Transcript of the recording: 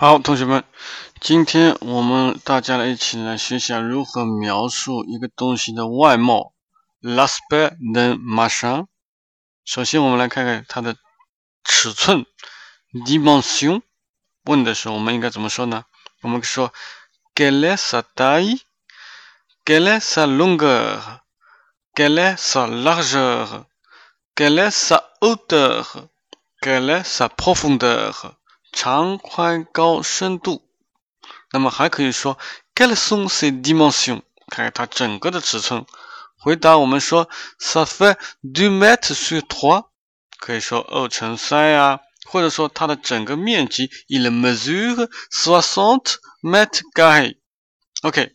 好，同学们，今天我们大家来一起来学习如何描述一个东西的外貌。L'aspect d'un machin。首先，我们来看看它的尺寸，dimension。问的时候，我们应该怎么说呢？我们说，quelle est sa taille？quelle est sa longueur？quelle est sa largeur？quelle est sa hauteur？quelle est sa profondeur？长宽高深度，那么还可以说，quelle sont ses dimensions？看看它整个的尺寸。回答我们说 ça fait deux mètres sur trois，可以说二乘三呀，或者说它的整个面积 il mesure soixante mètres carrés。OK，